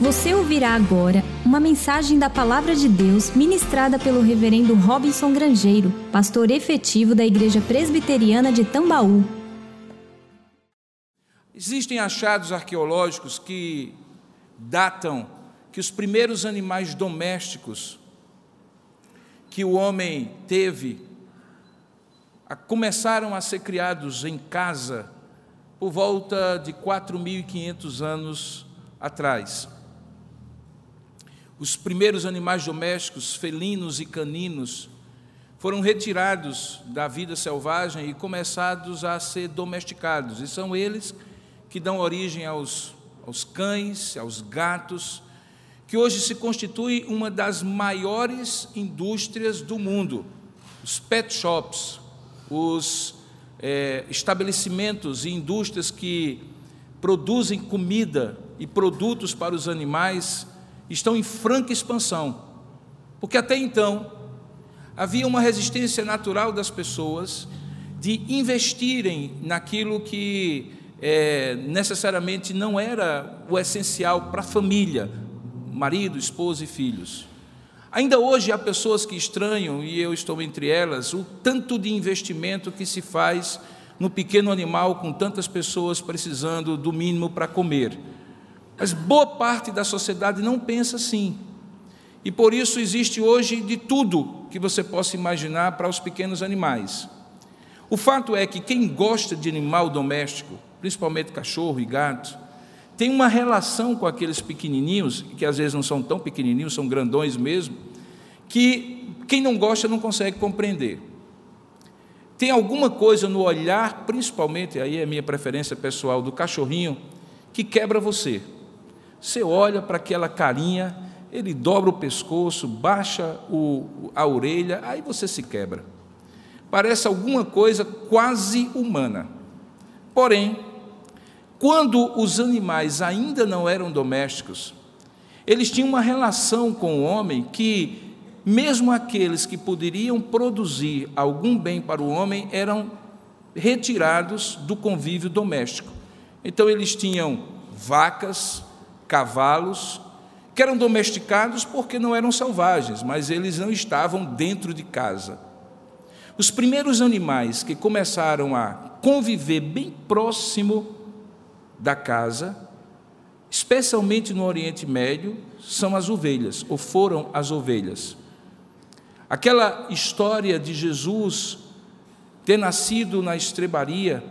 Você ouvirá agora uma mensagem da Palavra de Deus ministrada pelo Reverendo Robinson Grangeiro, pastor efetivo da Igreja Presbiteriana de Tambaú. Existem achados arqueológicos que datam que os primeiros animais domésticos que o homem teve começaram a ser criados em casa por volta de 4.500 anos atrás. Os primeiros animais domésticos, felinos e caninos, foram retirados da vida selvagem e começados a ser domesticados. E são eles que dão origem aos, aos cães, aos gatos, que hoje se constitui uma das maiores indústrias do mundo. Os pet shops, os é, estabelecimentos e indústrias que produzem comida e produtos para os animais estão em franca expansão, porque até então havia uma resistência natural das pessoas de investirem naquilo que é, necessariamente não era o essencial para a família, marido, esposa e filhos. Ainda hoje há pessoas que estranham, e eu estou entre elas, o tanto de investimento que se faz no pequeno animal com tantas pessoas precisando do mínimo para comer. Mas boa parte da sociedade não pensa assim. E por isso existe hoje de tudo que você possa imaginar para os pequenos animais. O fato é que quem gosta de animal doméstico, principalmente cachorro e gato, tem uma relação com aqueles pequenininhos, que às vezes não são tão pequenininhos, são grandões mesmo, que quem não gosta não consegue compreender. Tem alguma coisa no olhar, principalmente, aí é a minha preferência pessoal, do cachorrinho, que quebra você. Você olha para aquela carinha, ele dobra o pescoço, baixa o, a orelha, aí você se quebra. Parece alguma coisa quase humana. Porém, quando os animais ainda não eram domésticos, eles tinham uma relação com o homem que, mesmo aqueles que poderiam produzir algum bem para o homem, eram retirados do convívio doméstico. Então, eles tinham vacas, cavalos, que eram domesticados porque não eram selvagens, mas eles não estavam dentro de casa. Os primeiros animais que começaram a conviver bem próximo da casa, especialmente no Oriente Médio, são as ovelhas, ou foram as ovelhas. Aquela história de Jesus ter nascido na estrebaria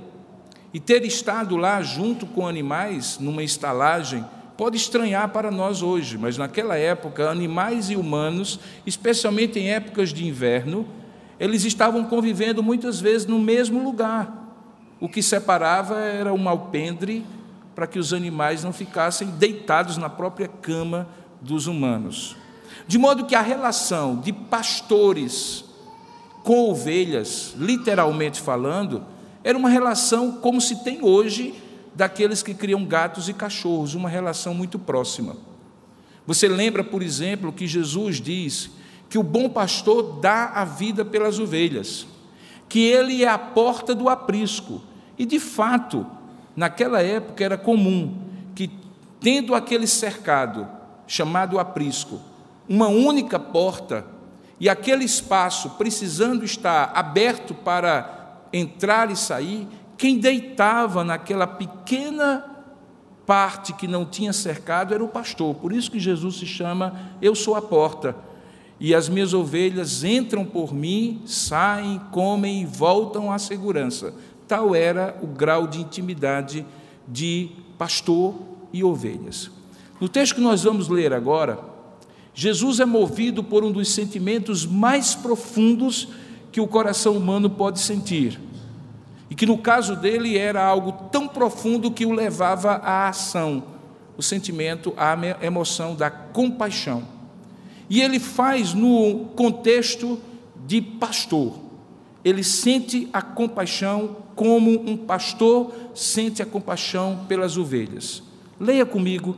e ter estado lá junto com animais numa estalagem pode estranhar para nós hoje, mas naquela época, animais e humanos, especialmente em épocas de inverno, eles estavam convivendo muitas vezes no mesmo lugar. O que separava era um alpendre para que os animais não ficassem deitados na própria cama dos humanos. De modo que a relação de pastores com ovelhas, literalmente falando, era uma relação como se tem hoje daqueles que criam gatos e cachorros, uma relação muito próxima. Você lembra, por exemplo, que Jesus diz que o bom pastor dá a vida pelas ovelhas, que ele é a porta do aprisco. E de fato, naquela época era comum que, tendo aquele cercado chamado aprisco, uma única porta e aquele espaço precisando estar aberto para entrar e sair, quem deitava naquela pequena parte que não tinha cercado era o pastor. Por isso que Jesus se chama Eu sou a porta. E as minhas ovelhas entram por mim, saem, comem e voltam à segurança. Tal era o grau de intimidade de pastor e ovelhas. No texto que nós vamos ler agora, Jesus é movido por um dos sentimentos mais profundos que o coração humano pode sentir e que no caso dele era algo tão profundo que o levava à ação, o sentimento, a emoção da compaixão. E ele faz no contexto de pastor. Ele sente a compaixão como um pastor sente a compaixão pelas ovelhas. Leia comigo,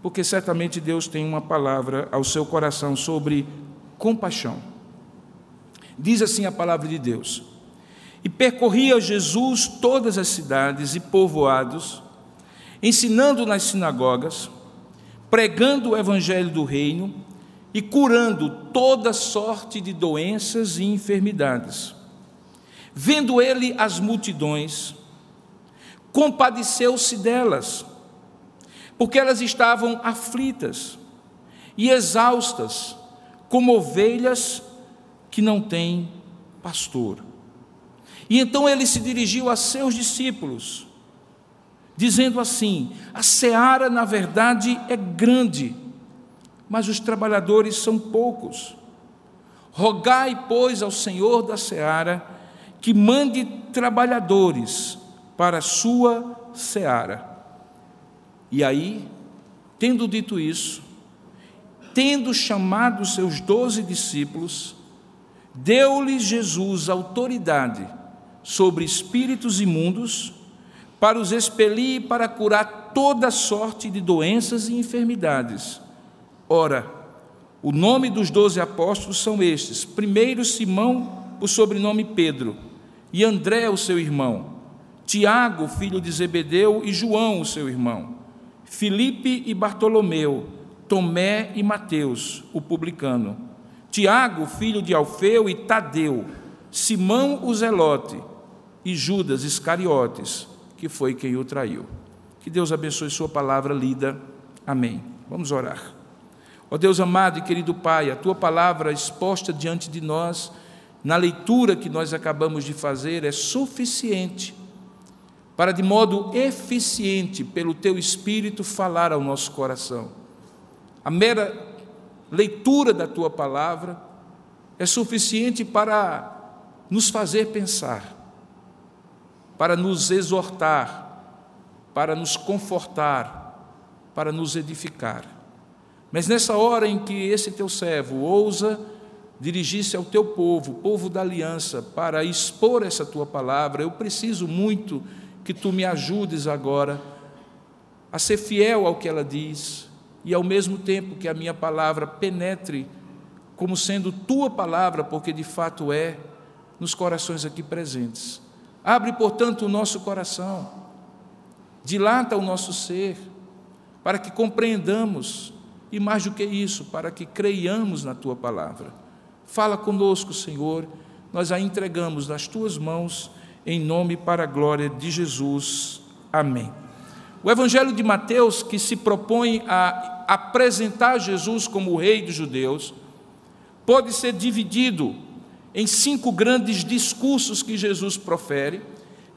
porque certamente Deus tem uma palavra ao seu coração sobre compaixão. Diz assim a palavra de Deus: e percorria Jesus todas as cidades e povoados, ensinando nas sinagogas, pregando o evangelho do reino e curando toda sorte de doenças e enfermidades. Vendo ele as multidões, compadeceu-se delas, porque elas estavam aflitas e exaustas, como ovelhas que não têm pastor. E então ele se dirigiu a seus discípulos, dizendo assim: A seara, na verdade, é grande, mas os trabalhadores são poucos. Rogai, pois, ao Senhor da seara que mande trabalhadores para a sua seara. E aí, tendo dito isso, tendo chamado seus doze discípulos, deu-lhes Jesus autoridade sobre espíritos imundos para os expelir e para curar toda sorte de doenças e enfermidades. Ora, o nome dos doze apóstolos são estes: primeiro Simão, o sobrenome Pedro, e André, o seu irmão, Tiago, filho de Zebedeu, e João, o seu irmão, Filipe e Bartolomeu, Tomé e Mateus, o publicano, Tiago, filho de Alfeu, e Tadeu, Simão o Zelote, e Judas Iscariotes, que foi quem o traiu. Que Deus abençoe Sua palavra lida. Amém. Vamos orar. Ó Deus amado e querido Pai, a Tua palavra exposta diante de nós, na leitura que nós acabamos de fazer, é suficiente para, de modo eficiente, pelo Teu Espírito, falar ao nosso coração. A mera leitura da Tua palavra é suficiente para nos fazer pensar para nos exortar, para nos confortar, para nos edificar. Mas nessa hora em que esse teu servo ousa dirigir-se ao teu povo, povo da aliança, para expor essa tua palavra, eu preciso muito que tu me ajudes agora a ser fiel ao que ela diz e ao mesmo tempo que a minha palavra penetre como sendo tua palavra, porque de fato é, nos corações aqui presentes. Abre, portanto, o nosso coração, dilata o nosso ser, para que compreendamos, e mais do que isso, para que creiamos na tua palavra. Fala conosco, Senhor, nós a entregamos nas tuas mãos, em nome para a glória de Jesus. Amém. O Evangelho de Mateus, que se propõe a apresentar Jesus como o Rei dos Judeus, pode ser dividido em cinco grandes discursos que Jesus profere,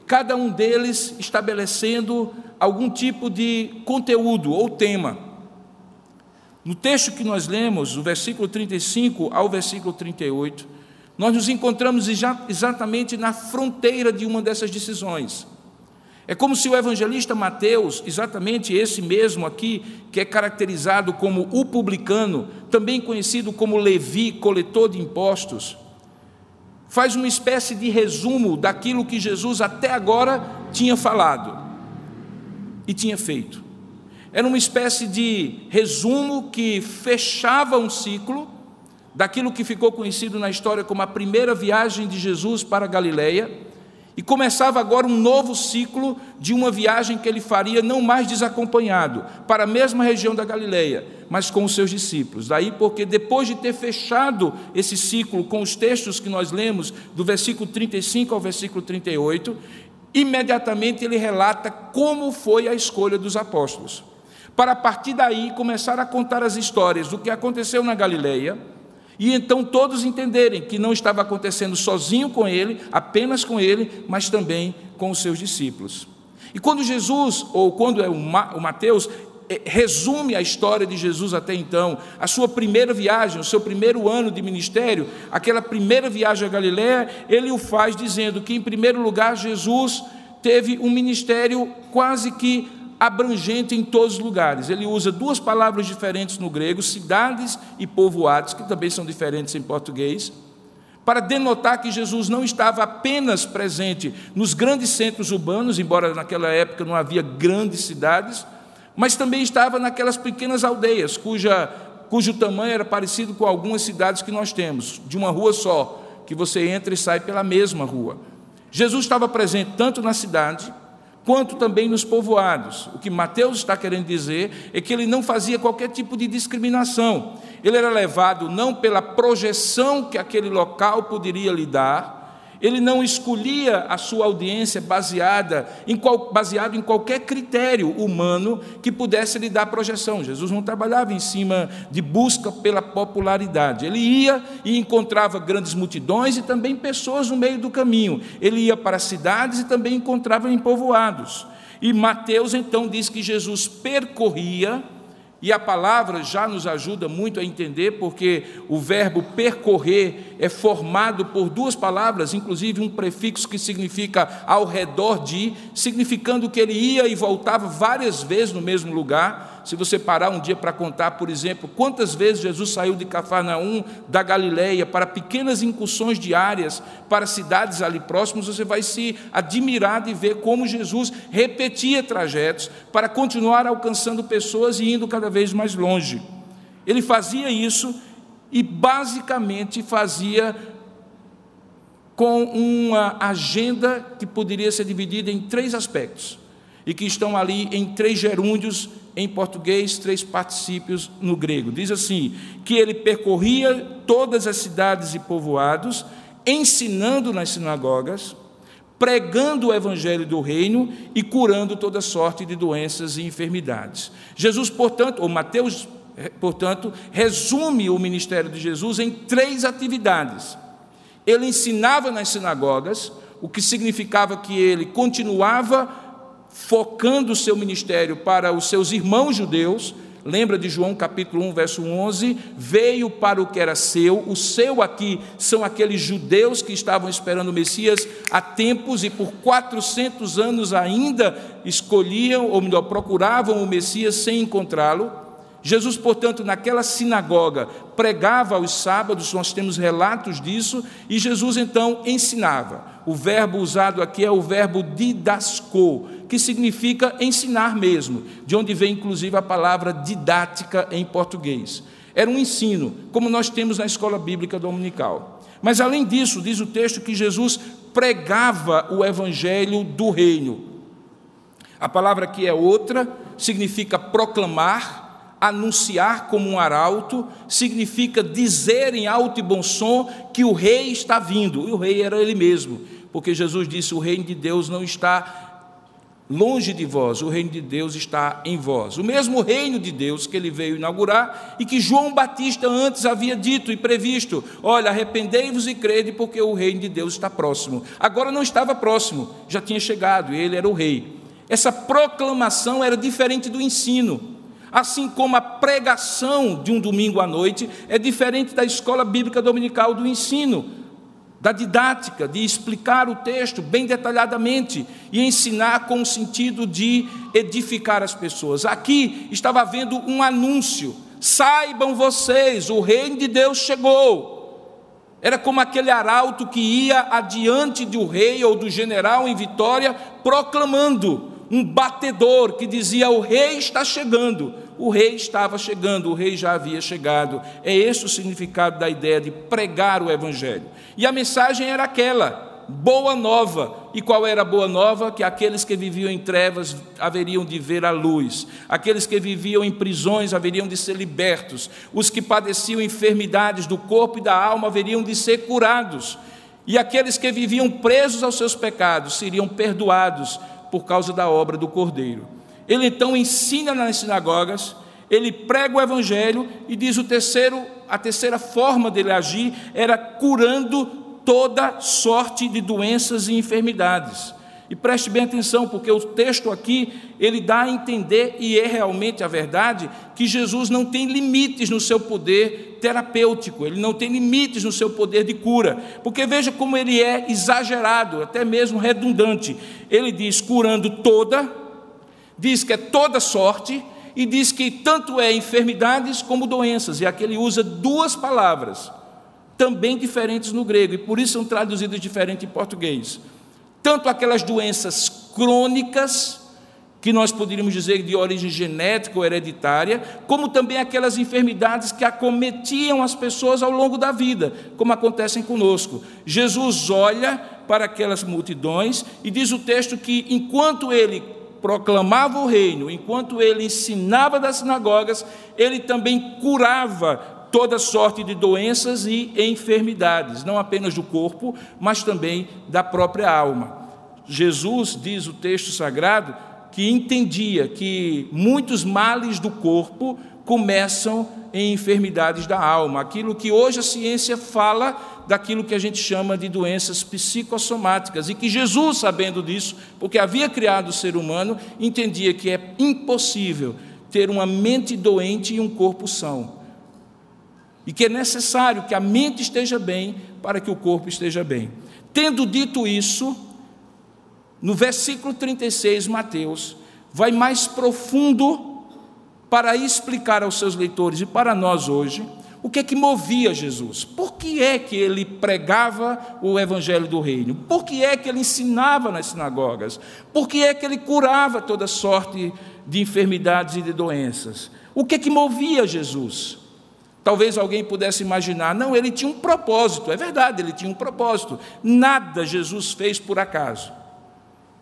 cada um deles estabelecendo algum tipo de conteúdo ou tema. No texto que nós lemos, do versículo 35 ao versículo 38, nós nos encontramos exatamente na fronteira de uma dessas decisões. É como se o evangelista Mateus, exatamente esse mesmo aqui, que é caracterizado como o publicano, também conhecido como Levi, coletor de impostos, faz uma espécie de resumo daquilo que Jesus até agora tinha falado e tinha feito. Era uma espécie de resumo que fechava um ciclo daquilo que ficou conhecido na história como a primeira viagem de Jesus para a Galileia e começava agora um novo ciclo de uma viagem que ele faria não mais desacompanhado, para a mesma região da Galileia, mas com os seus discípulos. Daí porque depois de ter fechado esse ciclo com os textos que nós lemos, do versículo 35 ao versículo 38, imediatamente ele relata como foi a escolha dos apóstolos. Para a partir daí começar a contar as histórias do que aconteceu na Galileia, e então todos entenderem que não estava acontecendo sozinho com ele, apenas com ele, mas também com os seus discípulos. E quando Jesus, ou quando é o Mateus, é, resume a história de Jesus até então, a sua primeira viagem, o seu primeiro ano de ministério, aquela primeira viagem a Galiléia, ele o faz dizendo que, em primeiro lugar, Jesus teve um ministério quase que abrangente em todos os lugares. Ele usa duas palavras diferentes no grego, cidades e povoados, que também são diferentes em português, para denotar que Jesus não estava apenas presente nos grandes centros urbanos, embora naquela época não havia grandes cidades, mas também estava naquelas pequenas aldeias, cuja, cujo tamanho era parecido com algumas cidades que nós temos, de uma rua só, que você entra e sai pela mesma rua. Jesus estava presente tanto na cidade, quanto também nos povoados. O que Mateus está querendo dizer é que ele não fazia qualquer tipo de discriminação. Ele era levado não pela projeção que aquele local poderia lhe dar, ele não escolhia a sua audiência baseada em qual, baseado em qualquer critério humano que pudesse lhe dar projeção. Jesus não trabalhava em cima de busca pela popularidade. Ele ia e encontrava grandes multidões e também pessoas no meio do caminho. Ele ia para cidades e também encontrava em povoados. E Mateus então diz que Jesus percorria e a palavra já nos ajuda muito a entender, porque o verbo percorrer é formado por duas palavras, inclusive um prefixo que significa ao redor de, significando que ele ia e voltava várias vezes no mesmo lugar. Se você parar um dia para contar, por exemplo, quantas vezes Jesus saiu de Cafarnaum, da Galileia, para pequenas incursões diárias, para cidades ali próximas, você vai se admirar de ver como Jesus repetia trajetos para continuar alcançando pessoas e indo cada vez mais longe. Ele fazia isso e basicamente fazia com uma agenda que poderia ser dividida em três aspectos e que estão ali em três gerúndios em português, três particípios no grego. Diz assim: que ele percorria todas as cidades e povoados, ensinando nas sinagogas, pregando o evangelho do reino e curando toda sorte de doenças e enfermidades. Jesus, portanto, ou Mateus, eh, portanto, resume o ministério de Jesus em três atividades. Ele ensinava nas sinagogas, o que significava que ele continuava focando o seu ministério para os seus irmãos judeus, lembra de João capítulo 1, verso 11, veio para o que era seu, o seu aqui são aqueles judeus que estavam esperando o Messias há tempos e por 400 anos ainda escolhiam, ou melhor, procuravam o Messias sem encontrá-lo. Jesus, portanto, naquela sinagoga, pregava aos sábados, nós temos relatos disso, e Jesus então ensinava. O verbo usado aqui é o verbo didasco, que significa ensinar mesmo, de onde vem inclusive a palavra didática em português. Era um ensino, como nós temos na escola bíblica dominical. Mas além disso, diz o texto que Jesus pregava o evangelho do reino. A palavra aqui é outra, significa proclamar, anunciar como um arauto, significa dizer em alto e bom som que o rei está vindo. E o rei era ele mesmo, porque Jesus disse: O reino de Deus não está longe de vós, o reino de Deus está em vós. O mesmo reino de Deus que ele veio inaugurar e que João Batista antes havia dito e previsto: Olha, arrependei-vos e crede, porque o reino de Deus está próximo. Agora não estava próximo, já tinha chegado, e ele era o rei. Essa proclamação era diferente do ensino. Assim como a pregação de um domingo à noite é diferente da escola bíblica dominical do ensino, da didática, de explicar o texto bem detalhadamente e ensinar com o sentido de edificar as pessoas. Aqui estava havendo um anúncio: saibam vocês, o reino de Deus chegou. Era como aquele arauto que ia adiante do rei ou do general em vitória, proclamando um batedor que dizia: O rei está chegando, o rei estava chegando, o rei já havia chegado. É esse o significado da ideia de pregar o evangelho. E a mensagem era aquela: boa nova. E qual era a boa nova? Que aqueles que viviam em trevas haveriam de ver a luz, aqueles que viviam em prisões haveriam de ser libertos, os que padeciam enfermidades do corpo e da alma haveriam de ser curados. E aqueles que viviam presos aos seus pecados seriam perdoados por causa da obra do Cordeiro. Ele então ensina nas sinagogas, ele prega o evangelho e diz o terceiro, a terceira forma dele agir era curando toda sorte de doenças e enfermidades. E preste bem atenção, porque o texto aqui, ele dá a entender, e é realmente a verdade, que Jesus não tem limites no seu poder terapêutico, ele não tem limites no seu poder de cura, porque veja como ele é exagerado, até mesmo redundante. Ele diz curando toda, diz que é toda sorte, e diz que tanto é enfermidades como doenças, e aqui ele usa duas palavras, também diferentes no grego, e por isso são traduzidas diferente em português tanto aquelas doenças crônicas, que nós poderíamos dizer de origem genética ou hereditária, como também aquelas enfermidades que acometiam as pessoas ao longo da vida, como acontecem conosco. Jesus olha para aquelas multidões, e diz o texto que enquanto ele proclamava o reino, enquanto ele ensinava das sinagogas, ele também curava toda sorte de doenças e enfermidades, não apenas do corpo, mas também da própria alma. Jesus, diz o texto sagrado, que entendia que muitos males do corpo começam em enfermidades da alma, aquilo que hoje a ciência fala daquilo que a gente chama de doenças psicossomáticas, e que Jesus, sabendo disso, porque havia criado o ser humano, entendia que é impossível ter uma mente doente e um corpo são. E que é necessário que a mente esteja bem para que o corpo esteja bem. Tendo dito isso, no versículo 36, Mateus vai mais profundo para explicar aos seus leitores e para nós hoje o que é que movia Jesus. Por que é que ele pregava o evangelho do reino? Por que é que ele ensinava nas sinagogas? Por que é que ele curava toda sorte de enfermidades e de doenças? O que é que movia Jesus? Talvez alguém pudesse imaginar, não, ele tinha um propósito, é verdade, ele tinha um propósito. Nada Jesus fez por acaso.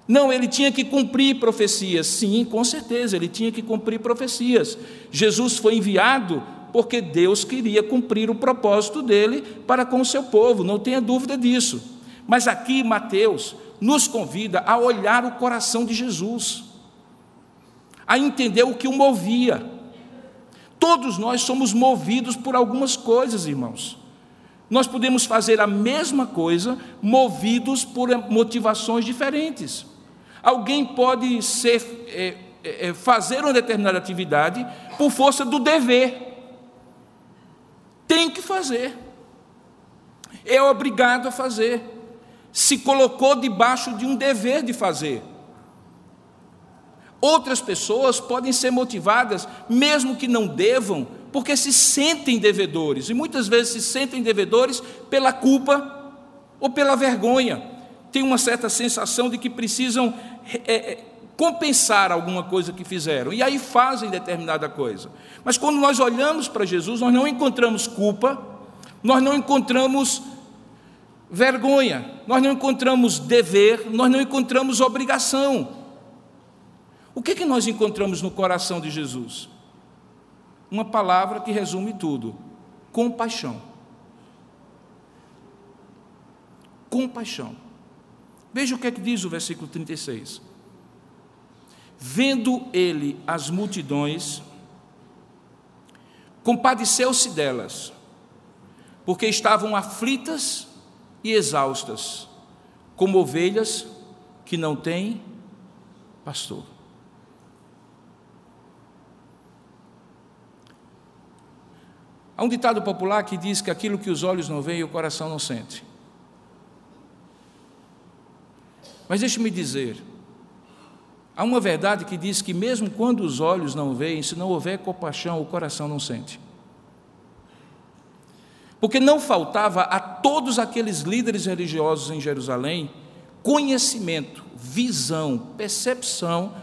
Não, ele tinha que cumprir profecias. Sim, com certeza, ele tinha que cumprir profecias. Jesus foi enviado porque Deus queria cumprir o propósito dele para com o seu povo, não tenha dúvida disso. Mas aqui Mateus nos convida a olhar o coração de Jesus, a entender o que o movia. Todos nós somos movidos por algumas coisas, irmãos. Nós podemos fazer a mesma coisa movidos por motivações diferentes. Alguém pode ser, é, é, é, fazer uma determinada atividade por força do dever. Tem que fazer. É obrigado a fazer. Se colocou debaixo de um dever de fazer. Outras pessoas podem ser motivadas, mesmo que não devam, porque se sentem devedores, e muitas vezes se sentem devedores pela culpa ou pela vergonha. Tem uma certa sensação de que precisam é, compensar alguma coisa que fizeram, e aí fazem determinada coisa. Mas quando nós olhamos para Jesus, nós não encontramos culpa, nós não encontramos vergonha, nós não encontramos dever, nós não encontramos obrigação. O que, que nós encontramos no coração de Jesus? Uma palavra que resume tudo: compaixão. Compaixão. Veja o que é que diz o versículo 36. Vendo ele as multidões, compadeceu-se delas, porque estavam aflitas e exaustas, como ovelhas que não têm pastor. Há um ditado popular que diz que aquilo que os olhos não veem, o coração não sente. Mas deixe-me dizer, há uma verdade que diz que mesmo quando os olhos não veem, se não houver compaixão, o coração não sente. Porque não faltava a todos aqueles líderes religiosos em Jerusalém conhecimento, visão, percepção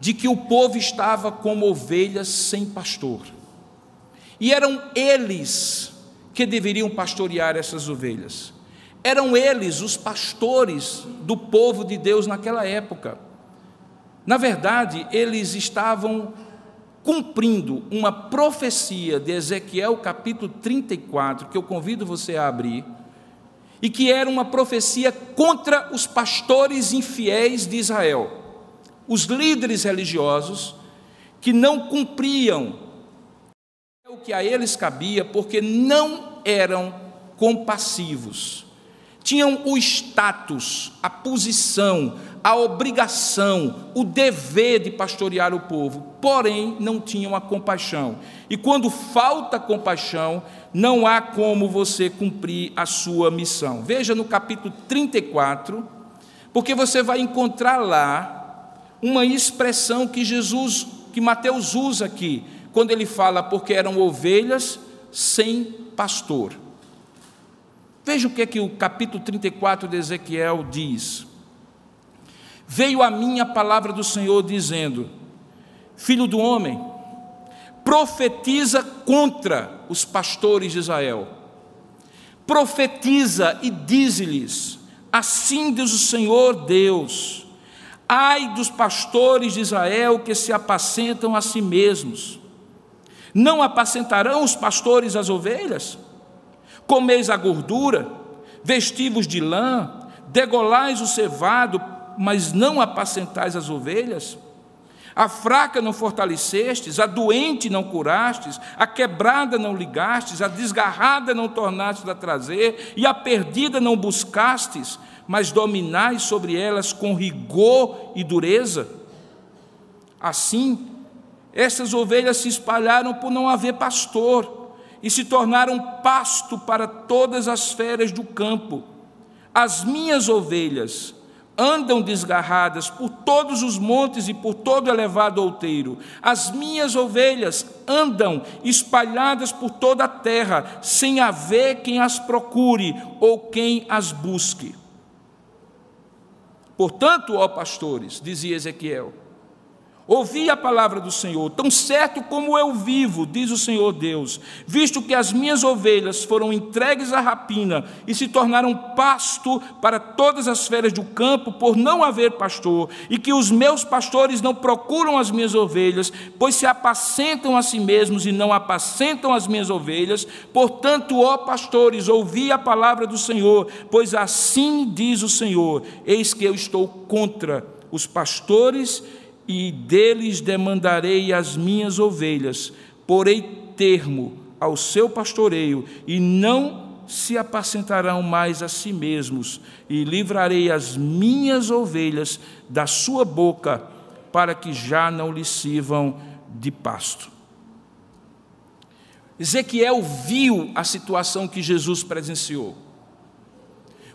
de que o povo estava como ovelhas sem pastor. E eram eles que deveriam pastorear essas ovelhas. Eram eles os pastores do povo de Deus naquela época. Na verdade, eles estavam cumprindo uma profecia de Ezequiel capítulo 34, que eu convido você a abrir, e que era uma profecia contra os pastores infiéis de Israel, os líderes religiosos que não cumpriam o que a eles cabia, porque não eram compassivos tinham o status, a posição, a obrigação, o dever de pastorear o povo, porém não tinham a compaixão. E quando falta compaixão, não há como você cumprir a sua missão. Veja no capítulo 34, porque você vai encontrar lá uma expressão que Jesus, que Mateus usa aqui, quando ele fala porque eram ovelhas sem pastor. Veja o que é que o capítulo 34 de Ezequiel diz. Veio a mim a palavra do Senhor dizendo: Filho do homem, profetiza contra os pastores de Israel. Profetiza e diz-lhes: Assim diz o Senhor Deus: Ai dos pastores de Israel que se apacentam a si mesmos. Não apacentarão os pastores as ovelhas? Comeis a gordura, vestivos de lã, degolais o cevado, mas não apacentais as ovelhas? A fraca não fortalecestes, a doente não curastes, a quebrada não ligastes, a desgarrada não tornastes a trazer, e a perdida não buscastes, mas dominais sobre elas com rigor e dureza. Assim, essas ovelhas se espalharam por não haver pastor e se tornaram pasto para todas as feras do campo. As minhas ovelhas andam desgarradas por todos os montes e por todo elevado outeiro. As minhas ovelhas andam espalhadas por toda a terra, sem haver quem as procure ou quem as busque. Portanto, ó pastores, dizia Ezequiel, Ouvi a palavra do Senhor, tão certo como eu vivo, diz o Senhor Deus, visto que as minhas ovelhas foram entregues à rapina e se tornaram pasto para todas as feras do campo, por não haver pastor, e que os meus pastores não procuram as minhas ovelhas, pois se apacentam a si mesmos e não apacentam as minhas ovelhas. Portanto, ó pastores, ouvi a palavra do Senhor, pois assim diz o Senhor: eis que eu estou contra os pastores e deles demandarei as minhas ovelhas, porei termo ao seu pastoreio, e não se apacentarão mais a si mesmos, e livrarei as minhas ovelhas da sua boca, para que já não lhe sirvam de pasto. Ezequiel viu a situação que Jesus presenciou.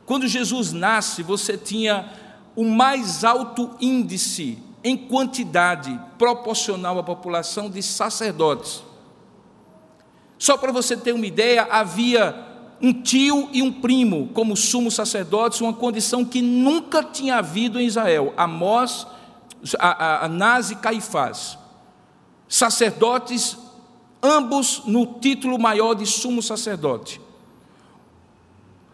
Quando Jesus nasce, você tinha o mais alto índice em quantidade proporcional à população de sacerdotes. Só para você ter uma ideia, havia um tio e um primo como sumos sacerdotes, uma condição que nunca tinha havido em Israel. Amós, Anás e Caifás. Sacerdotes, ambos no título maior de sumo sacerdote.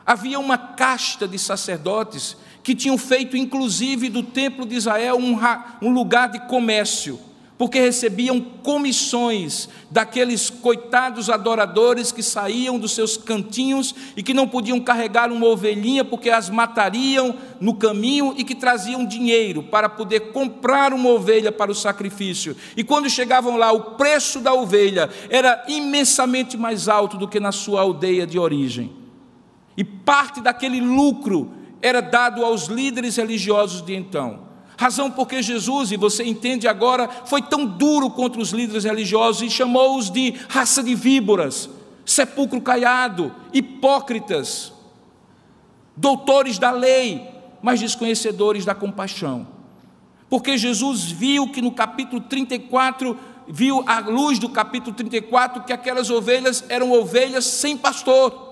Havia uma casta de sacerdotes que tinham feito, inclusive, do templo de Israel um, um lugar de comércio, porque recebiam comissões daqueles coitados adoradores que saíam dos seus cantinhos e que não podiam carregar uma ovelhinha porque as matariam no caminho e que traziam dinheiro para poder comprar uma ovelha para o sacrifício. E quando chegavam lá, o preço da ovelha era imensamente mais alto do que na sua aldeia de origem. E parte daquele lucro era dado aos líderes religiosos de então. Razão porque Jesus, e você entende agora, foi tão duro contra os líderes religiosos e chamou-os de raça de víboras, sepulcro caiado, hipócritas, doutores da lei, mas desconhecedores da compaixão. Porque Jesus viu que no capítulo 34, viu à luz do capítulo 34, que aquelas ovelhas eram ovelhas sem pastor.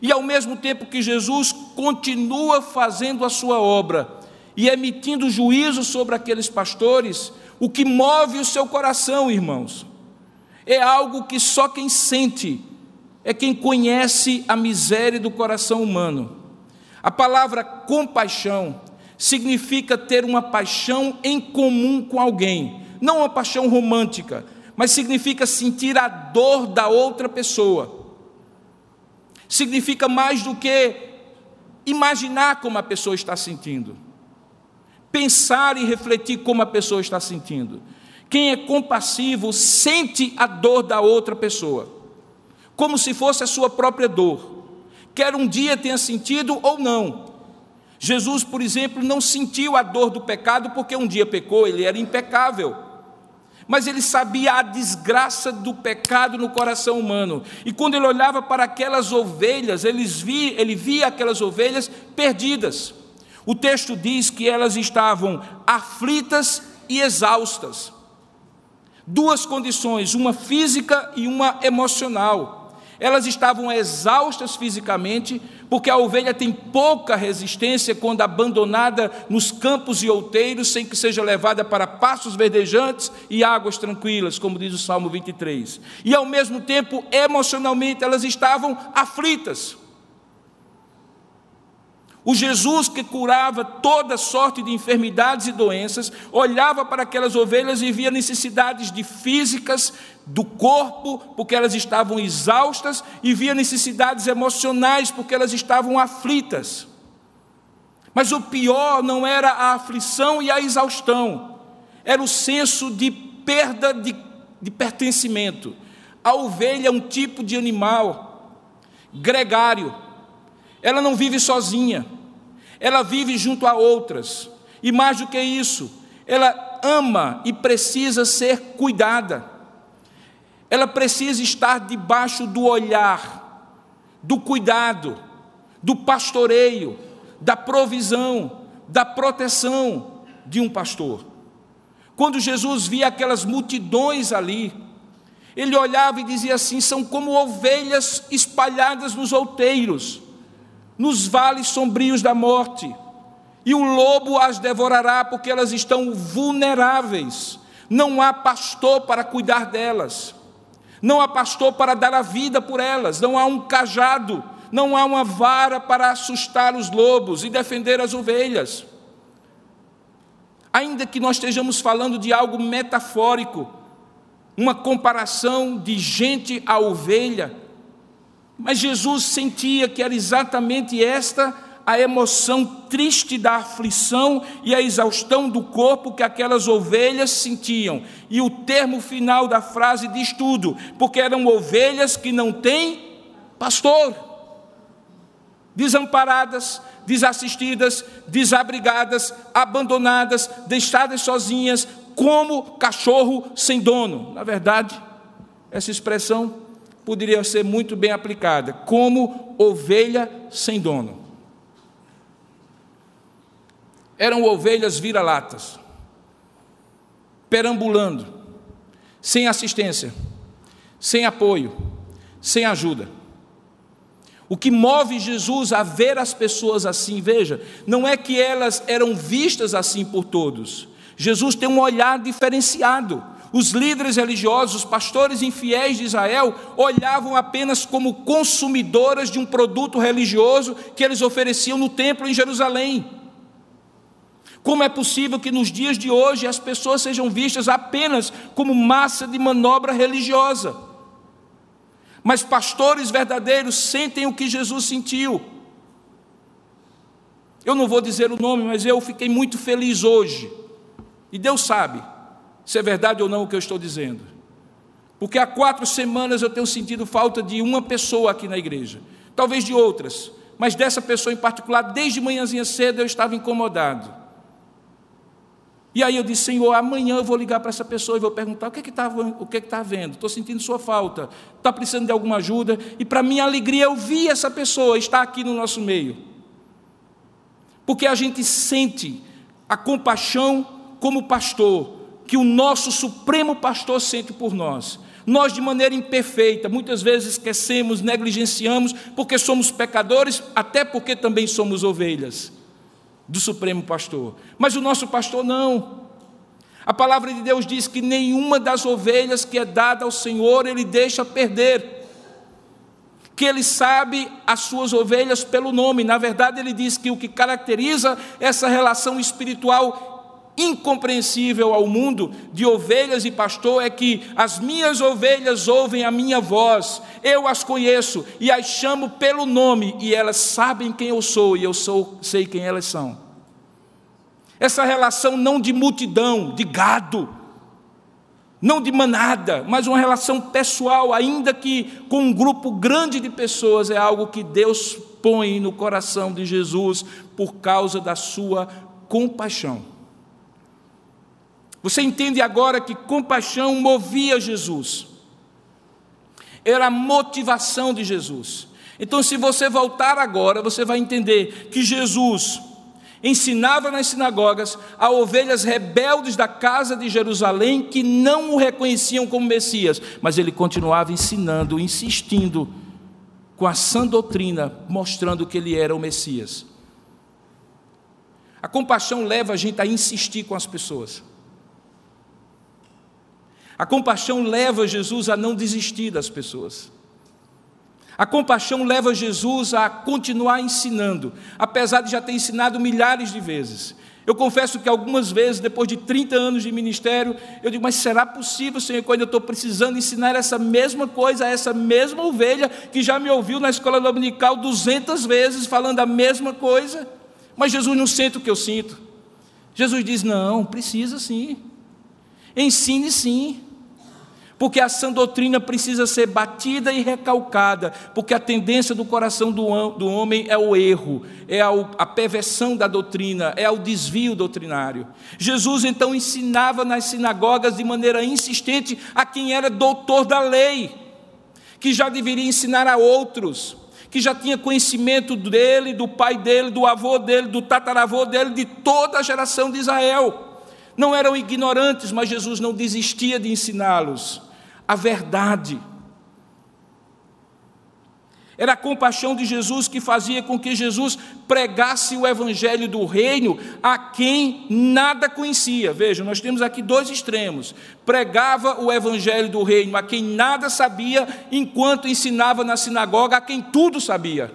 E ao mesmo tempo que Jesus continua fazendo a sua obra e emitindo juízo sobre aqueles pastores, o que move o seu coração, irmãos, é algo que só quem sente é quem conhece a miséria do coração humano. A palavra compaixão significa ter uma paixão em comum com alguém, não uma paixão romântica, mas significa sentir a dor da outra pessoa significa mais do que imaginar como a pessoa está sentindo, pensar e refletir como a pessoa está sentindo. Quem é compassivo sente a dor da outra pessoa, como se fosse a sua própria dor, quer um dia tenha sentido ou não. Jesus, por exemplo, não sentiu a dor do pecado porque um dia pecou, ele era impecável mas ele sabia a desgraça do pecado no coração humano. E quando ele olhava para aquelas ovelhas, via, ele via aquelas ovelhas perdidas. O texto diz que elas estavam aflitas e exaustas. Duas condições, uma física e uma emocional. Elas estavam exaustas fisicamente, porque a ovelha tem pouca resistência quando abandonada nos campos e outeiros, sem que seja levada para pastos verdejantes e águas tranquilas, como diz o Salmo 23. E ao mesmo tempo, emocionalmente, elas estavam aflitas. O Jesus que curava toda sorte de enfermidades e doenças, olhava para aquelas ovelhas e via necessidades de físicas do corpo, porque elas estavam exaustas, e via necessidades emocionais, porque elas estavam aflitas. Mas o pior não era a aflição e a exaustão, era o senso de perda de, de pertencimento. A ovelha é um tipo de animal gregário, ela não vive sozinha ela vive junto a outras, e mais do que isso, ela ama e precisa ser cuidada, ela precisa estar debaixo do olhar, do cuidado, do pastoreio, da provisão, da proteção de um pastor. Quando Jesus via aquelas multidões ali, ele olhava e dizia assim: são como ovelhas espalhadas nos outeiros nos vales sombrios da morte, e o lobo as devorará, porque elas estão vulneráveis. Não há pastor para cuidar delas, não há pastor para dar a vida por elas, não há um cajado, não há uma vara para assustar os lobos e defender as ovelhas. Ainda que nós estejamos falando de algo metafórico, uma comparação de gente a ovelha, mas Jesus sentia que era exatamente esta a emoção triste da aflição e a exaustão do corpo que aquelas ovelhas sentiam. E o termo final da frase diz tudo, porque eram ovelhas que não têm pastor. Desamparadas, desassistidas, desabrigadas, abandonadas, deixadas sozinhas, como cachorro sem dono. Na verdade, essa expressão poderia ser muito bem aplicada, como ovelha sem dono. Eram ovelhas vira-latas, perambulando, sem assistência, sem apoio, sem ajuda. O que move Jesus a ver as pessoas assim, veja, não é que elas eram vistas assim por todos. Jesus tem um olhar diferenciado. Os líderes religiosos, os pastores infiéis de Israel, olhavam apenas como consumidoras de um produto religioso que eles ofereciam no templo em Jerusalém. Como é possível que nos dias de hoje as pessoas sejam vistas apenas como massa de manobra religiosa? Mas pastores verdadeiros sentem o que Jesus sentiu. Eu não vou dizer o nome, mas eu fiquei muito feliz hoje. E Deus sabe se é verdade ou não o que eu estou dizendo. Porque há quatro semanas eu tenho sentido falta de uma pessoa aqui na igreja, talvez de outras, mas dessa pessoa em particular, desde manhãzinha cedo eu estava incomodado. E aí eu disse, Senhor, amanhã eu vou ligar para essa pessoa e vou perguntar o que é que está o que é que está vendo. Estou sentindo sua falta, está precisando de alguma ajuda. E para minha alegria eu vi essa pessoa estar aqui no nosso meio. Porque a gente sente a compaixão como pastor, que o nosso supremo pastor sente por nós. Nós, de maneira imperfeita, muitas vezes esquecemos, negligenciamos, porque somos pecadores, até porque também somos ovelhas do supremo pastor. Mas o nosso pastor não. A palavra de Deus diz que nenhuma das ovelhas que é dada ao Senhor ele deixa perder. Que ele sabe as suas ovelhas pelo nome. Na verdade, ele diz que o que caracteriza essa relação espiritual incompreensível ao mundo de ovelhas e pastor é que as minhas ovelhas ouvem a minha voz, eu as conheço e as chamo pelo nome e elas sabem quem eu sou e eu sou, sei quem elas são. Essa relação não de multidão, de gado, não de manada, mas uma relação pessoal, ainda que com um grupo grande de pessoas, é algo que Deus põe no coração de Jesus por causa da sua compaixão. Você entende agora que compaixão movia Jesus, era a motivação de Jesus. Então, se você voltar agora, você vai entender que Jesus ensinava nas sinagogas a ovelhas rebeldes da casa de Jerusalém que não o reconheciam como Messias, mas ele continuava ensinando, insistindo com a sã doutrina, mostrando que ele era o Messias. A compaixão leva a gente a insistir com as pessoas. A compaixão leva Jesus a não desistir das pessoas. A compaixão leva Jesus a continuar ensinando, apesar de já ter ensinado milhares de vezes. Eu confesso que algumas vezes, depois de 30 anos de ministério, eu digo, mas será possível, Senhor, quando eu estou precisando ensinar essa mesma coisa a essa mesma ovelha que já me ouviu na escola dominical 200 vezes falando a mesma coisa? Mas Jesus não sente o que eu sinto. Jesus diz: não, precisa sim. Ensine sim porque a sã doutrina precisa ser batida e recalcada, porque a tendência do coração do, homem é o erro, é a perversão da doutrina, é o desvio doutrinário. Jesus então ensinava nas sinagogas de maneira insistente a quem era doutor da lei, que já deveria ensinar a outros, que já tinha conhecimento dele, do pai dele, do avô dele, do tataravô dele, de toda a geração de Israel. Não eram ignorantes, mas Jesus não desistia de ensiná-los a verdade. Era a compaixão de Jesus que fazia com que Jesus pregasse o evangelho do reino a quem nada conhecia. Vejam, nós temos aqui dois extremos. Pregava o evangelho do reino a quem nada sabia, enquanto ensinava na sinagoga a quem tudo sabia.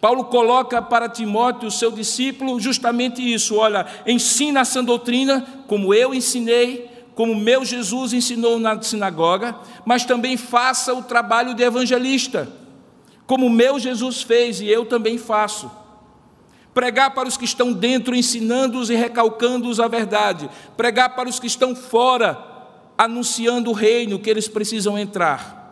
Paulo coloca para Timóteo, seu discípulo, justamente isso: olha, ensina a sã doutrina, como eu ensinei, como meu Jesus ensinou na sinagoga, mas também faça o trabalho de evangelista, como meu Jesus fez e eu também faço. Pregar para os que estão dentro, ensinando-os e recalcando-os a verdade. Pregar para os que estão fora, anunciando o reino que eles precisam entrar.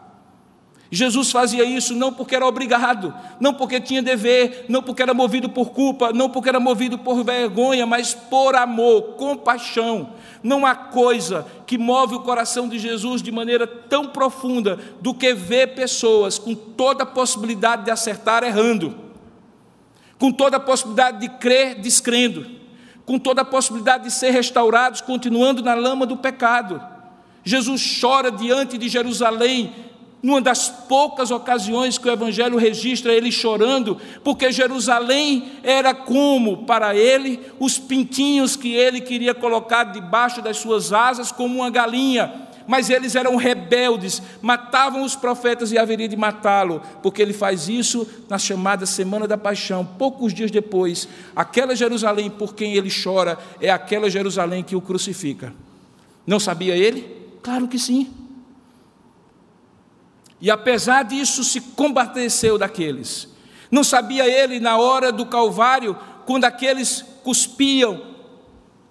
Jesus fazia isso não porque era obrigado, não porque tinha dever, não porque era movido por culpa, não porque era movido por vergonha, mas por amor, compaixão. Não há coisa que move o coração de Jesus de maneira tão profunda do que ver pessoas com toda a possibilidade de acertar errando, com toda a possibilidade de crer descrendo, com toda a possibilidade de ser restaurados continuando na lama do pecado. Jesus chora diante de Jerusalém numa das poucas ocasiões que o Evangelho registra ele chorando, porque Jerusalém era como para ele os pintinhos que ele queria colocar debaixo das suas asas, como uma galinha. Mas eles eram rebeldes, matavam os profetas e haveria de matá-lo, porque ele faz isso na chamada Semana da Paixão. Poucos dias depois, aquela Jerusalém por quem ele chora é aquela Jerusalém que o crucifica. Não sabia ele? Claro que sim. E apesar disso, se combateceu daqueles. Não sabia ele, na hora do Calvário, quando aqueles cuspiam,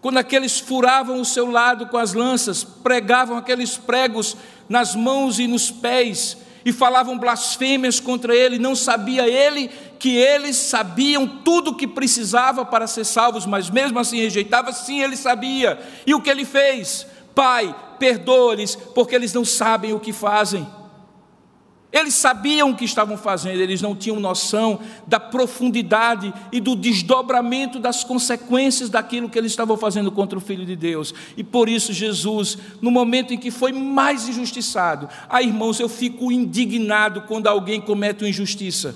quando aqueles furavam o seu lado com as lanças, pregavam aqueles pregos nas mãos e nos pés, e falavam blasfêmias contra ele, não sabia ele que eles sabiam tudo o que precisava para ser salvos, mas mesmo assim rejeitava, sim, ele sabia. E o que ele fez? Pai, perdoa-lhes, porque eles não sabem o que fazem. Eles sabiam o que estavam fazendo, eles não tinham noção da profundidade e do desdobramento das consequências daquilo que eles estavam fazendo contra o Filho de Deus. E por isso, Jesus, no momento em que foi mais injustiçado, ah, irmãos, eu fico indignado quando alguém comete uma injustiça,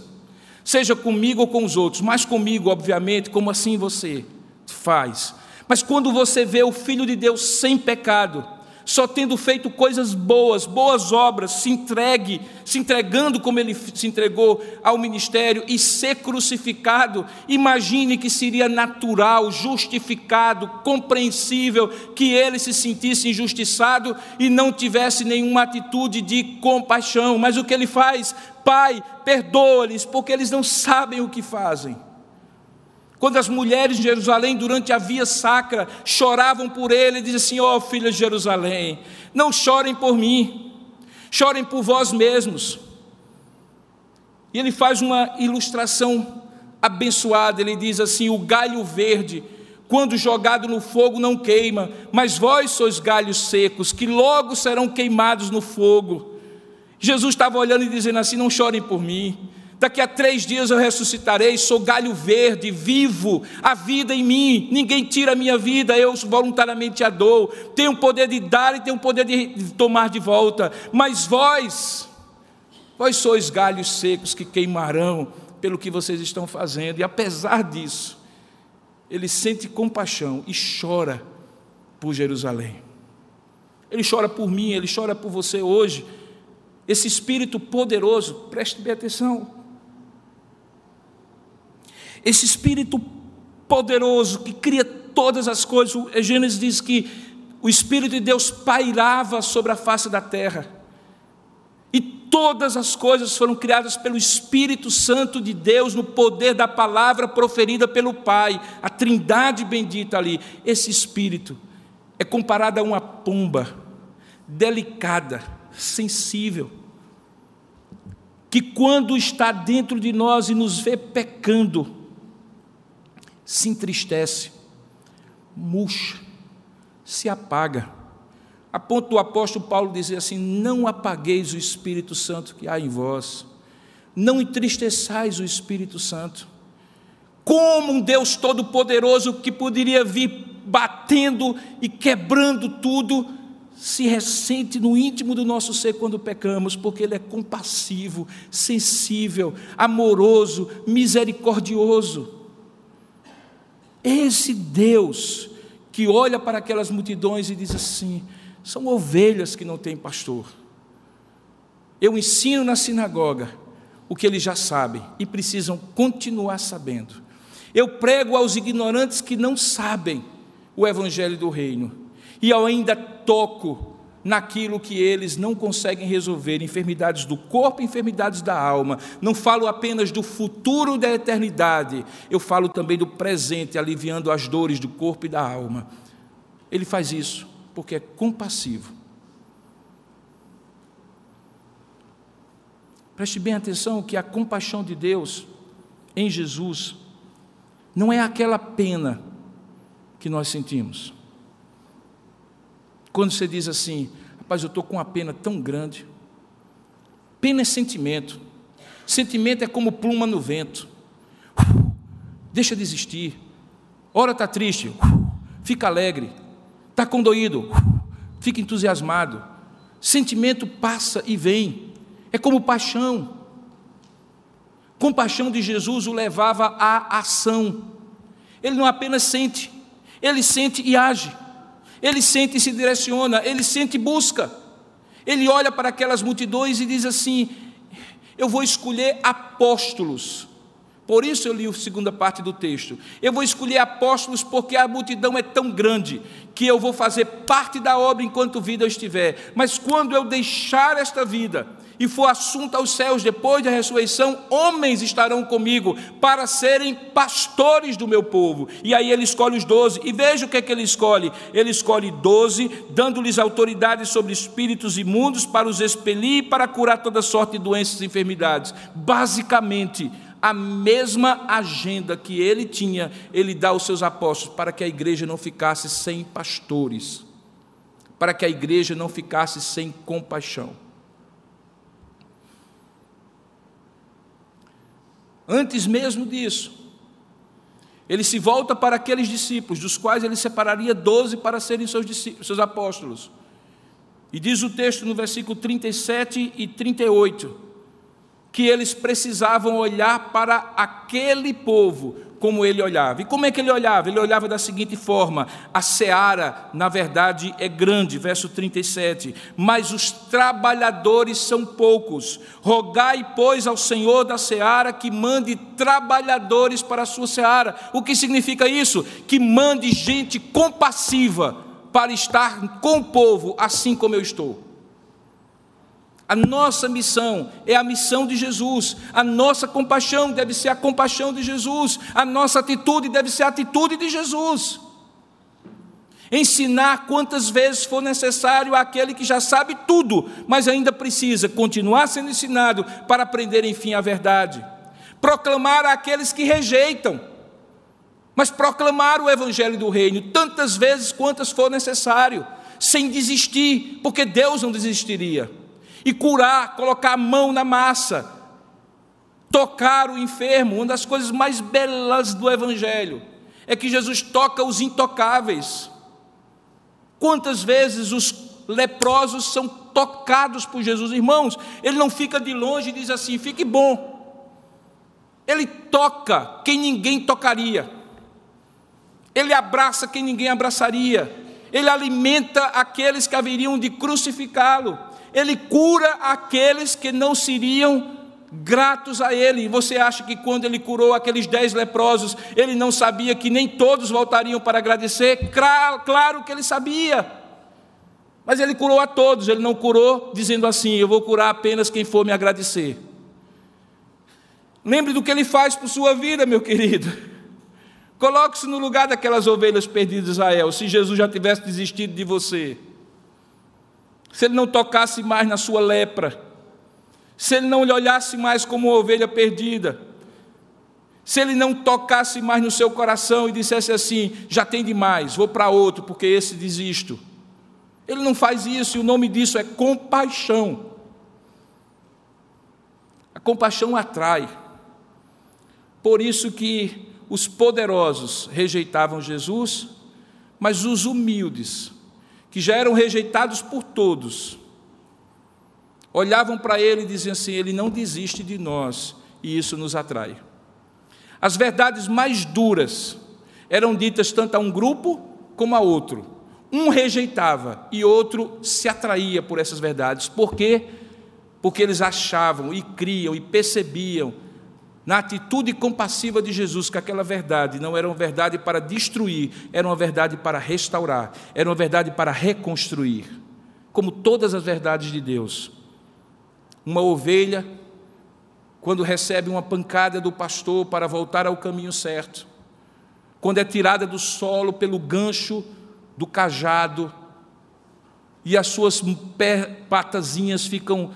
seja comigo ou com os outros, mas comigo, obviamente, como assim você faz. Mas quando você vê o Filho de Deus sem pecado, só tendo feito coisas boas, boas obras, se entregue, se entregando como ele se entregou ao ministério e ser crucificado, imagine que seria natural, justificado, compreensível que ele se sentisse injustiçado e não tivesse nenhuma atitude de compaixão. Mas o que ele faz? Pai, perdoa-lhes, porque eles não sabem o que fazem. Quando as mulheres de Jerusalém, durante a via sacra, choravam por ele, diziam assim: Ó oh, filha de Jerusalém, não chorem por mim, chorem por vós mesmos. E ele faz uma ilustração abençoada, ele diz assim: O galho verde, quando jogado no fogo, não queima, mas vós sois galhos secos, que logo serão queimados no fogo. Jesus estava olhando e dizendo assim: Não chorem por mim Daqui a três dias eu ressuscitarei, sou galho verde, vivo, a vida em mim, ninguém tira a minha vida, eu voluntariamente a dou. Tenho o poder de dar e tenho o poder de tomar de volta. Mas vós, vós sois galhos secos que queimarão pelo que vocês estão fazendo. E apesar disso, ele sente compaixão e chora por Jerusalém. Ele chora por mim, ele chora por você hoje esse Espírito poderoso, preste bem atenção. Esse Espírito poderoso que cria todas as coisas, o Gênesis diz que o Espírito de Deus pairava sobre a face da terra. E todas as coisas foram criadas pelo Espírito Santo de Deus, no poder da palavra proferida pelo Pai, a trindade bendita ali. Esse Espírito é comparado a uma pomba delicada, sensível, que quando está dentro de nós e nos vê pecando, se entristece, murcha, se apaga. A ponto do apóstolo Paulo dizer assim: Não apagueis o Espírito Santo que há em vós, não entristeçais o Espírito Santo. Como um Deus todo-poderoso que poderia vir batendo e quebrando tudo, se ressente no íntimo do nosso ser quando pecamos, porque Ele é compassivo, sensível, amoroso, misericordioso. Esse Deus que olha para aquelas multidões e diz assim: são ovelhas que não têm pastor. Eu ensino na sinagoga o que eles já sabem e precisam continuar sabendo. Eu prego aos ignorantes que não sabem o evangelho do reino e eu ainda toco naquilo que eles não conseguem resolver, enfermidades do corpo, enfermidades da alma. Não falo apenas do futuro da eternidade, eu falo também do presente, aliviando as dores do corpo e da alma. Ele faz isso porque é compassivo. Preste bem atenção que a compaixão de Deus em Jesus não é aquela pena que nós sentimos. Quando você diz assim, rapaz, eu estou com uma pena tão grande. Pena é sentimento. Sentimento é como pluma no vento. Deixa de existir. Ora está triste, fica alegre. Está condoído, fica entusiasmado. Sentimento passa e vem. É como paixão. Compaixão de Jesus o levava à ação. Ele não apenas sente, ele sente e age. Ele sente e se direciona, ele sente e busca. Ele olha para aquelas multidões e diz assim: Eu vou escolher apóstolos. Por isso eu li a segunda parte do texto. Eu vou escolher apóstolos porque a multidão é tão grande que eu vou fazer parte da obra enquanto vida eu estiver. Mas quando eu deixar esta vida, e for assunto aos céus depois da ressurreição, homens estarão comigo para serem pastores do meu povo. E aí ele escolhe os doze, e veja o que é que ele escolhe: ele escolhe doze, dando-lhes autoridade sobre espíritos imundos para os expelir e para curar toda sorte de doenças e enfermidades. Basicamente, a mesma agenda que ele tinha, ele dá aos seus apóstolos para que a igreja não ficasse sem pastores, para que a igreja não ficasse sem compaixão. Antes mesmo disso, ele se volta para aqueles discípulos, dos quais ele separaria doze para serem seus, seus apóstolos. E diz o texto no versículo 37 e 38 que eles precisavam olhar para aquele povo como ele olhava. E como é que ele olhava? Ele olhava da seguinte forma: a seara, na verdade, é grande, verso 37, mas os trabalhadores são poucos. Rogai, pois, ao Senhor da seara que mande trabalhadores para a sua seara. O que significa isso? Que mande gente compassiva para estar com o povo, assim como eu estou. A nossa missão é a missão de Jesus. A nossa compaixão deve ser a compaixão de Jesus. A nossa atitude deve ser a atitude de Jesus. Ensinar quantas vezes for necessário àquele que já sabe tudo, mas ainda precisa continuar sendo ensinado para aprender, enfim, a verdade. Proclamar àqueles que rejeitam, mas proclamar o Evangelho do Reino tantas vezes quantas for necessário, sem desistir, porque Deus não desistiria e curar, colocar a mão na massa, tocar o enfermo. Uma das coisas mais belas do Evangelho é que Jesus toca os intocáveis. Quantas vezes os leprosos são tocados por Jesus, irmãos? Ele não fica de longe e diz assim: fique bom. Ele toca quem ninguém tocaria. Ele abraça quem ninguém abraçaria. ele alimenta aqueles que haveriam de crucificá-lo, ele cura aqueles que não seriam gratos a Ele. Você acha que quando Ele curou aqueles dez leprosos, Ele não sabia que nem todos voltariam para agradecer? Claro que Ele sabia. Mas Ele curou a todos, Ele não curou dizendo assim: Eu vou curar apenas quem for me agradecer. Lembre do que Ele faz por sua vida, meu querido. Coloque-se no lugar daquelas ovelhas perdidas de Israel, se Jesus já tivesse desistido de você. Se ele não tocasse mais na sua lepra, se ele não lhe olhasse mais como uma ovelha perdida, se ele não tocasse mais no seu coração e dissesse assim: já tem demais, vou para outro, porque esse desisto. Ele não faz isso e o nome disso é compaixão. A compaixão atrai. Por isso que os poderosos rejeitavam Jesus, mas os humildes, que já eram rejeitados por todos, olhavam para ele e diziam assim: Ele não desiste de nós, e isso nos atrai. As verdades mais duras eram ditas tanto a um grupo como a outro. Um rejeitava e outro se atraía por essas verdades. Por quê? Porque eles achavam e criam e percebiam na atitude compassiva de Jesus que aquela verdade não era uma verdade para destruir, era uma verdade para restaurar, era uma verdade para reconstruir. Como todas as verdades de Deus. Uma ovelha, quando recebe uma pancada do pastor para voltar ao caminho certo, quando é tirada do solo pelo gancho do cajado, e as suas patazinhas ficam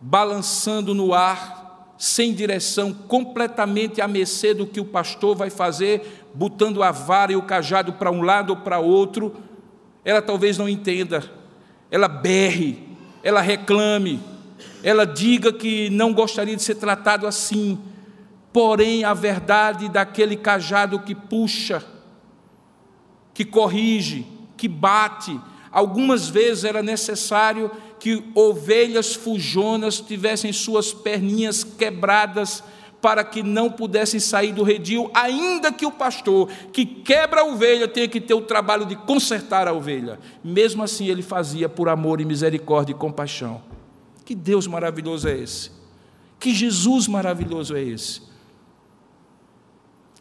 balançando no ar, sem direção, completamente à mercê do que o pastor vai fazer, botando a vara e o cajado para um lado ou para outro, ela talvez não entenda, ela berre, ela reclame, ela diga que não gostaria de ser tratado assim, porém a verdade daquele cajado que puxa, que corrige, que bate, algumas vezes era necessário que ovelhas fujonas tivessem suas perninhas quebradas para que não pudessem sair do redil, ainda que o pastor que quebra a ovelha tenha que ter o trabalho de consertar a ovelha. Mesmo assim, ele fazia por amor e misericórdia e compaixão. Que Deus maravilhoso é esse? Que Jesus maravilhoso é esse?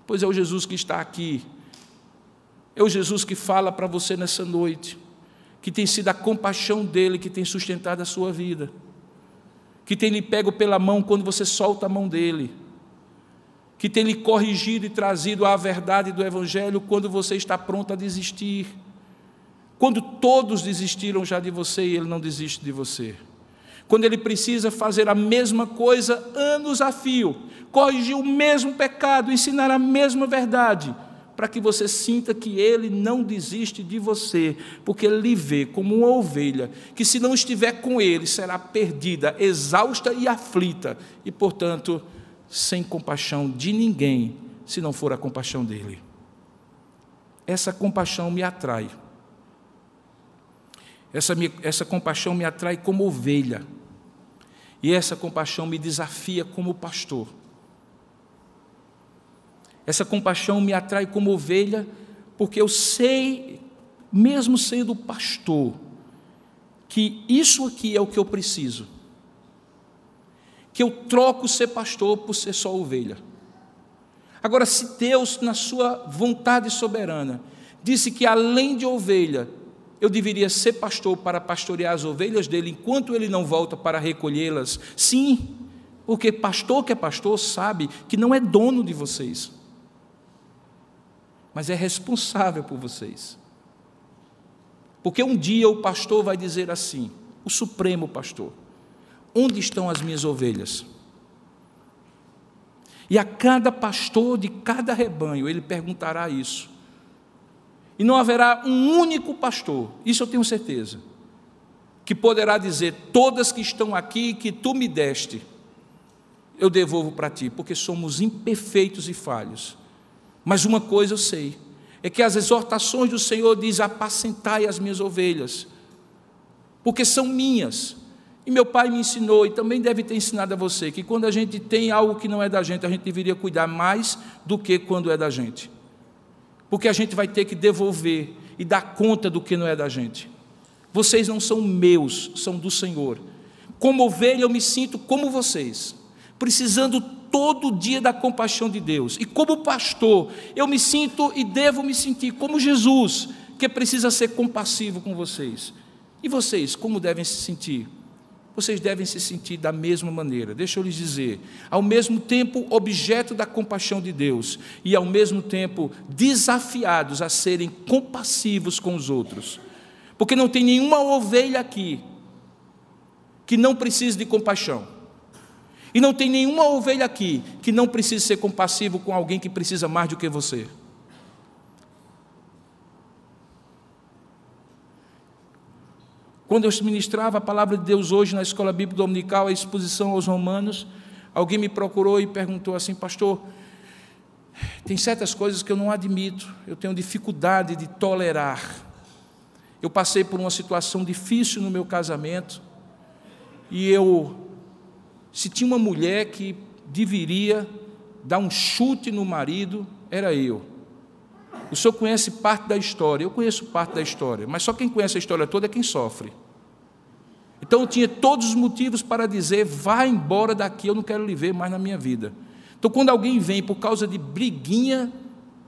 Pois é o Jesus que está aqui, é o Jesus que fala para você nessa noite que tem sido a compaixão dele que tem sustentado a sua vida, que tem lhe pego pela mão quando você solta a mão dele, que tem lhe corrigido e trazido a verdade do Evangelho quando você está pronto a desistir. Quando todos desistiram já de você e ele não desiste de você. Quando ele precisa fazer a mesma coisa anos a fio, corrigir o mesmo pecado, ensinar a mesma verdade, para que você sinta que ele não desiste de você, porque ele lhe vê como uma ovelha que, se não estiver com ele, será perdida, exausta e aflita, e, portanto, sem compaixão de ninguém, se não for a compaixão dele. Essa compaixão me atrai. Essa, me, essa compaixão me atrai como ovelha. E essa compaixão me desafia como pastor. Essa compaixão me atrai como ovelha, porque eu sei, mesmo sendo pastor, que isso aqui é o que eu preciso. Que eu troco ser pastor por ser só ovelha. Agora, se Deus, na sua vontade soberana, disse que além de ovelha, eu deveria ser pastor para pastorear as ovelhas dele enquanto ele não volta para recolhê-las, sim, porque pastor que é pastor sabe que não é dono de vocês mas é responsável por vocês. Porque um dia o pastor vai dizer assim, o supremo pastor: onde estão as minhas ovelhas? E a cada pastor de cada rebanho ele perguntará isso. E não haverá um único pastor, isso eu tenho certeza, que poderá dizer: todas que estão aqui que tu me deste, eu devolvo para ti, porque somos imperfeitos e falhos. Mas uma coisa eu sei, é que as exortações do Senhor diz: apacentai as minhas ovelhas, porque são minhas. E meu pai me ensinou, e também deve ter ensinado a você, que quando a gente tem algo que não é da gente, a gente deveria cuidar mais do que quando é da gente. Porque a gente vai ter que devolver. e dar conta do que não é da gente. Vocês não são meus, são do Senhor. Como ovelha, eu me sinto como vocês, precisando todo dia da compaixão de Deus. E como pastor, eu me sinto e devo me sentir como Jesus, que precisa ser compassivo com vocês. E vocês, como devem se sentir? Vocês devem se sentir da mesma maneira. Deixa eu lhes dizer, ao mesmo tempo objeto da compaixão de Deus e ao mesmo tempo desafiados a serem compassivos com os outros. Porque não tem nenhuma ovelha aqui que não precise de compaixão. E não tem nenhuma ovelha aqui que não precise ser compassivo com alguém que precisa mais do que você. Quando eu ministrava a palavra de Deus hoje na escola bíblica dominical, a exposição aos romanos, alguém me procurou e perguntou assim, pastor, tem certas coisas que eu não admito, eu tenho dificuldade de tolerar. Eu passei por uma situação difícil no meu casamento e eu, se tinha uma mulher que deveria dar um chute no marido, era eu. O senhor conhece parte da história, eu conheço parte da história, mas só quem conhece a história toda é quem sofre. Então eu tinha todos os motivos para dizer: vá embora daqui, eu não quero lhe ver mais na minha vida. Então, quando alguém vem por causa de briguinha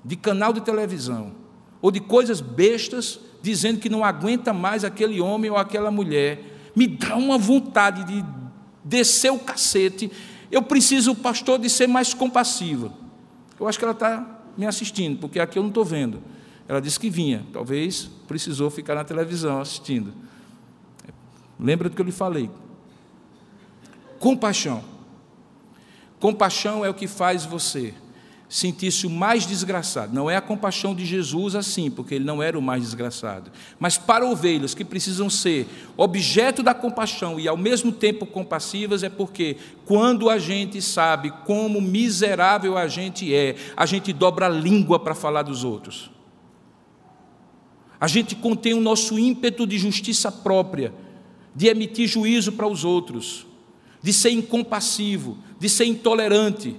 de canal de televisão, ou de coisas bestas, dizendo que não aguenta mais aquele homem ou aquela mulher, me dá uma vontade de descer o cacete. Eu preciso, pastor, de ser mais compassiva. Eu acho que ela está me assistindo, porque aqui eu não estou vendo. Ela disse que vinha, talvez precisou ficar na televisão assistindo. Lembra do que eu lhe falei? Compaixão. Compaixão é o que faz você sentir-se o mais desgraçado. Não é a compaixão de Jesus assim, porque ele não era o mais desgraçado. Mas para ovelhas que precisam ser objeto da compaixão e ao mesmo tempo compassivas, é porque quando a gente sabe como miserável a gente é, a gente dobra a língua para falar dos outros. A gente contém o nosso ímpeto de justiça própria, de emitir juízo para os outros, de ser incompassivo, de ser intolerante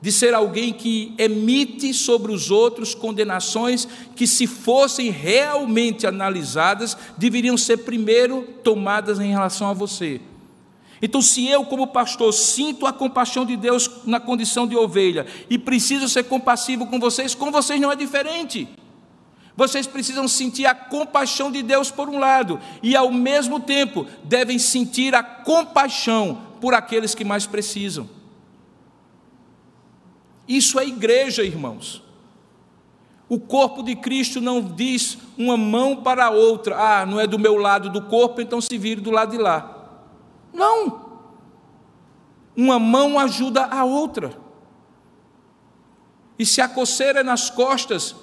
de ser alguém que emite sobre os outros condenações que, se fossem realmente analisadas, deveriam ser primeiro tomadas em relação a você. Então, se eu, como pastor, sinto a compaixão de Deus na condição de ovelha e preciso ser compassivo com vocês, com vocês não é diferente. Vocês precisam sentir a compaixão de Deus por um lado, e ao mesmo tempo devem sentir a compaixão por aqueles que mais precisam. Isso é igreja, irmãos. O corpo de Cristo não diz uma mão para a outra, ah, não é do meu lado do corpo, então se vire do lado de lá. Não. Uma mão ajuda a outra. E se a coceira é nas costas,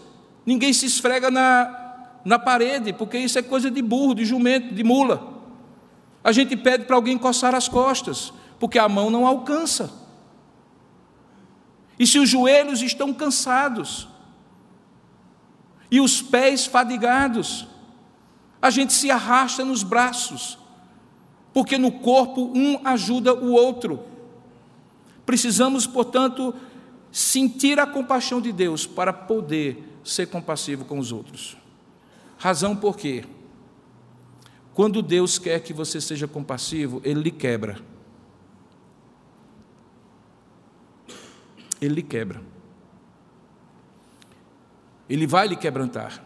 ninguém se esfrega na, na parede, porque isso é coisa de burro, de jumento, de mula. A gente pede para alguém coçar as costas, porque a mão não alcança. E se os joelhos estão cansados e os pés fadigados, a gente se arrasta nos braços, porque no corpo um ajuda o outro. Precisamos, portanto, sentir a compaixão de Deus para poder ser compassivo com os outros. Razão por quê? Quando Deus quer que você seja compassivo, Ele lhe quebra. Ele lhe quebra. Ele vai lhe quebrantar.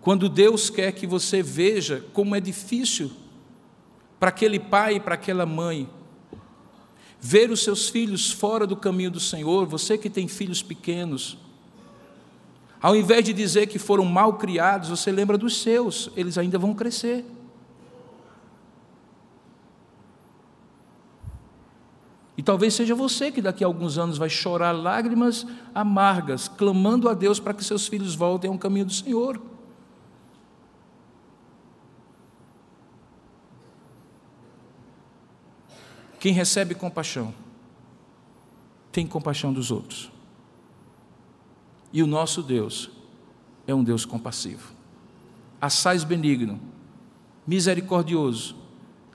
Quando Deus quer que você veja como é difícil para aquele pai e para aquela mãe ver os seus filhos fora do caminho do Senhor, você que tem filhos pequenos, ao invés de dizer que foram mal criados, você lembra dos seus, eles ainda vão crescer. E talvez seja você que daqui a alguns anos vai chorar lágrimas amargas, clamando a Deus para que seus filhos voltem ao caminho do Senhor. Quem recebe compaixão, tem compaixão dos outros. E o nosso Deus é um Deus compassivo, assaz benigno, misericordioso,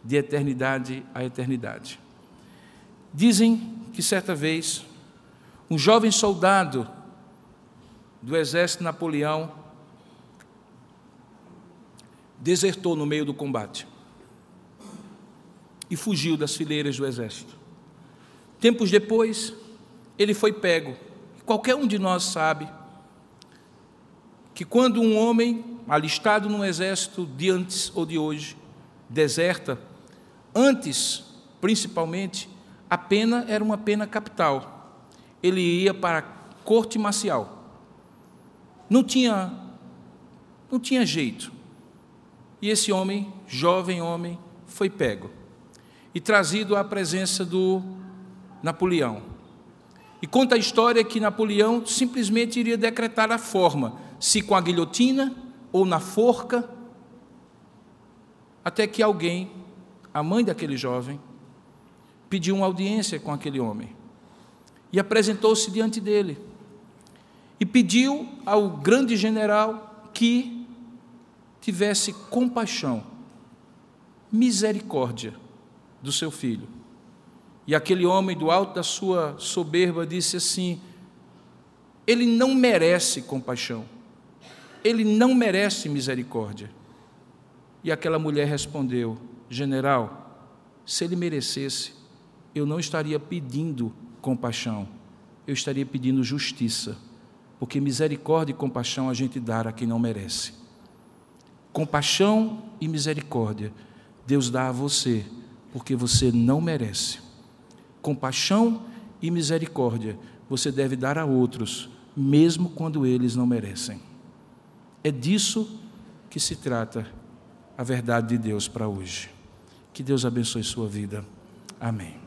de eternidade a eternidade. Dizem que certa vez um jovem soldado do exército Napoleão desertou no meio do combate e fugiu das fileiras do exército. Tempos depois, ele foi pego. Qualquer um de nós sabe que quando um homem alistado no exército de antes ou de hoje deserta, antes, principalmente, a pena era uma pena capital. Ele ia para a corte marcial. Não tinha não tinha jeito. E esse homem, jovem homem, foi pego e trazido à presença do Napoleão. E conta a história que Napoleão simplesmente iria decretar a forma, se com a guilhotina ou na forca, até que alguém, a mãe daquele jovem, pediu uma audiência com aquele homem e apresentou-se diante dele e pediu ao grande general que tivesse compaixão, misericórdia do seu filho. E aquele homem, do alto da sua soberba, disse assim: Ele não merece compaixão, ele não merece misericórdia. E aquela mulher respondeu: General, se ele merecesse, eu não estaria pedindo compaixão, eu estaria pedindo justiça, porque misericórdia e compaixão a gente dá a quem não merece. Compaixão e misericórdia Deus dá a você, porque você não merece. Compaixão e misericórdia você deve dar a outros, mesmo quando eles não merecem. É disso que se trata a verdade de Deus para hoje. Que Deus abençoe sua vida. Amém.